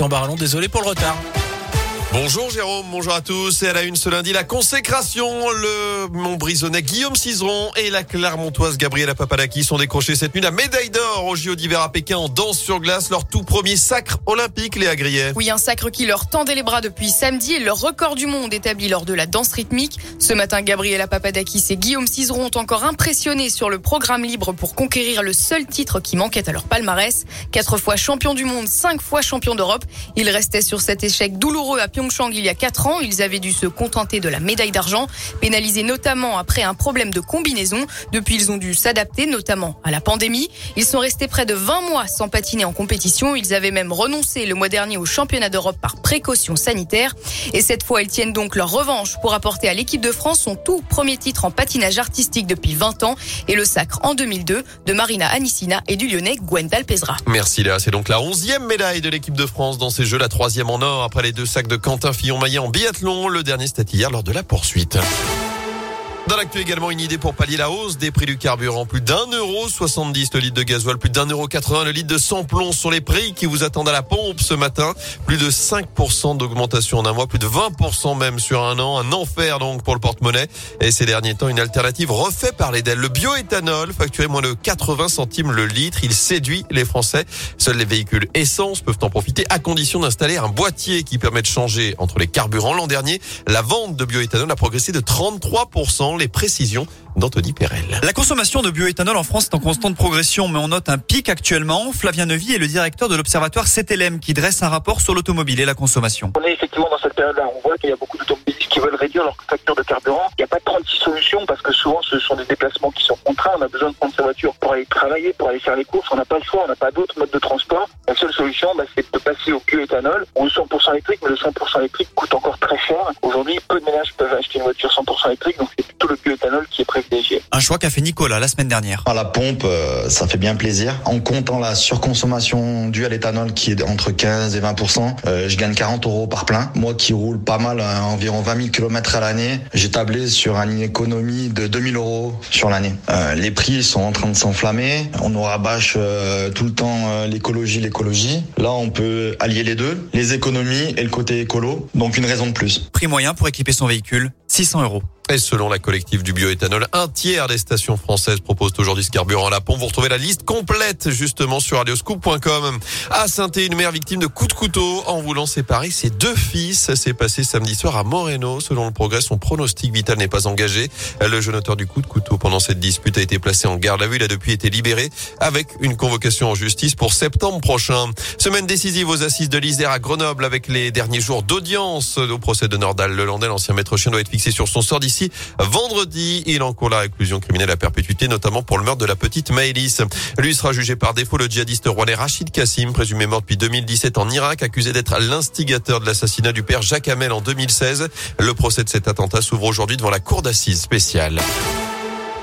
Christian Barallon, désolé pour le retard. Bonjour Jérôme, bonjour à tous. Et à la une ce lundi, la consécration. Le Montbrisonnais Guillaume Cizeron et la Clermontoise Gabriela Papadaki sont décrochés cette nuit la médaille d'or au JO d'hiver à Pékin en danse sur glace, leur tout premier sacre olympique, Léa Grillet. Oui, un sacre qui leur tendait les bras depuis samedi et leur record du monde établi lors de la danse rythmique. Ce matin, Gabriela Papadakis et Guillaume Cizeron ont encore impressionné sur le programme libre pour conquérir le seul titre qui manquait à leur palmarès. Quatre fois champion du monde, cinq fois champion d'Europe. Ils restaient sur cet échec douloureux à Il y a quatre ans. Ils avaient dû se contenter de la médaille d'argent, pénalisés notamment après un problème de combinaison. Depuis, ils ont dû s'adapter, notamment à la pandémie. Ils sont restés près de 20 mois sans patiner en compétition. Ils avaient même renoncé le mois dernier au championnat d'Europe par précaution sanitaire. Et cette fois, ils tiennent donc leur revanche pour apporter à l'équipe de France son tout premier titre en patinage artistique depuis 20 ans et le sacre en 2002 de Marina Anissina et du Lyonnais Gwendal Pesra. Merci Léa, c'est donc la onzième médaille de l'équipe de France dans ces Jeux, la troisième en or après les deux sacs de Quentin Fillon-Maillet en biathlon. Le dernier c'était hier lors de la poursuite. Dans l'actu également, une idée pour pallier la hausse des prix du carburant. Plus d'un euro 70 le litre de gasoil, plus d'un euro 80 le litre de sans-plomb sont les prix qui vous attendent à la pompe ce matin. Plus de 5% d'augmentation en un mois, plus de 20% même sur un an. Un enfer donc pour le porte-monnaie. Et ces derniers temps, une alternative refaite par les DEL. Le bioéthanol, facturé moins de 80 centimes le litre, il séduit les Français. Seuls les véhicules essence peuvent en profiter à condition d'installer un boîtier qui permet de changer entre les carburants. L'an dernier, la vente de bioéthanol a progressé de 33% les précisions d'Anthony Perel. La consommation de bioéthanol en France est en constante progression, mais on note un pic actuellement. Flavien Nevy est le directeur de l'observatoire CTLM qui dresse un rapport sur l'automobile et la consommation. On est effectivement dans cette période-là. On voit qu'il y a beaucoup d'automobilistes qui veulent réduire leur facture de carburant. Il n'y a pas 36 solutions parce que souvent ce sont des déplacements qui sont contraints. On a besoin de prendre sa voiture pour aller travailler, pour aller faire les courses. On n'a pas le choix, on n'a pas d'autres modes de transport. La seule solution, bah, c'est de passer au bioéthanol ou au 100% électrique, mais le 100% électrique coûte encore très cher. Aujourd'hui, peu de ménages peuvent acheter une voiture 100% électrique, donc c'est plutôt le bioéthanol qui est privilégié. Un choix qu'a fait Nicolas la semaine dernière. À la pompe, euh, ça fait bien plaisir. En comptant la surconsommation due à l'éthanol qui est entre 15 et 20% euh, je gagne 40 euros par plein. Moi qui roule pas mal, euh, environ 20 000 km à l'année, j'ai tablé sur une économie de 2000 euros sur l'année. Euh, les prix sont en train de s'enflammer. On nous rabâche euh, tout le temps euh, l'écologie, l'écologie. Là, on peut allier les deux, les économies et le côté écolo. Donc une raison de plus. Prix moyen pour équiper son véhicule, 600 euros. Selon la collective du bioéthanol, un tiers des stations françaises proposent aujourd'hui ce carburant à la pompe. Vous retrouvez la liste complète justement sur radioscoop.com. À saint une mère victime de coups de couteau en voulant séparer ses deux fils. Ça s'est passé samedi soir à Moreno. Selon le progrès, son pronostic vital n'est pas engagé. Le jeune auteur du coup de couteau pendant cette dispute a été placé en garde à vue. Il a depuis été libéré avec une convocation en justice pour septembre prochain. Semaine décisive aux assises de l'Isère à Grenoble avec les derniers jours d'audience au procès de Nordal. Le Landais, l'ancien maître chien, doit être fixé sur son sort d'ici vendredi. Il encourt la réclusion criminelle à perpétuité, notamment pour le meurtre de la petite Maëlys. Lui sera jugé par défaut le djihadiste rouennais Rachid Kassim, présumé mort depuis 2017 en Irak, accusé d'être l'instigateur de l'assassinat du père Jacques Hamel en 2016. Le procès de cet attentat s'ouvre aujourd'hui devant la cour d'assises spéciale.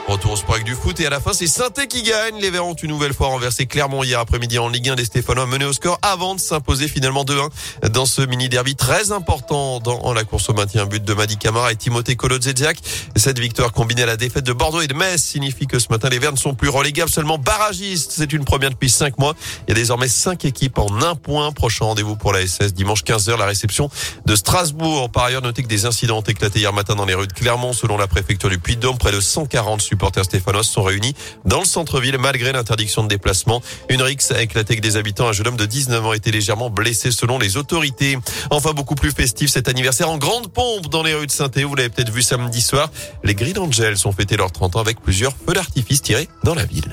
Retour au sport du foot et à la fin c'est saint qui gagne. Les Verts ont une nouvelle fois renversé Clermont hier après-midi en Ligue 1. Les Stéphanois menés au score avant de s'imposer finalement 2-1 dans ce mini derby très important dans la course au maintien. But de Madi Camara et Timothée Kolodziejczak. Cette victoire combinée à la défaite de Bordeaux et de Metz signifie que ce matin les Verts ne sont plus relégables, seulement barragistes. C'est une première depuis 5 mois. Il y a désormais 5 équipes en un point. Prochain rendez-vous pour la SS dimanche 15h la réception de Strasbourg. Par ailleurs, notez que des incidents ont éclaté hier matin dans les rues de Clermont selon la préfecture du Puy-de-Dôme. Près de 140 supporters stéphanois sont réunis dans le centre-ville malgré l'interdiction de déplacement. Une rixe a éclaté avec des habitants. Un jeune homme de 19 ans a été légèrement blessé selon les autorités. Enfin, beaucoup plus festif cet anniversaire en grande pompe dans les rues de saint Vous l'avez peut-être vu samedi soir. Les Green Angels ont fêté leurs 30 ans avec plusieurs feux d'artifice tirés dans la ville.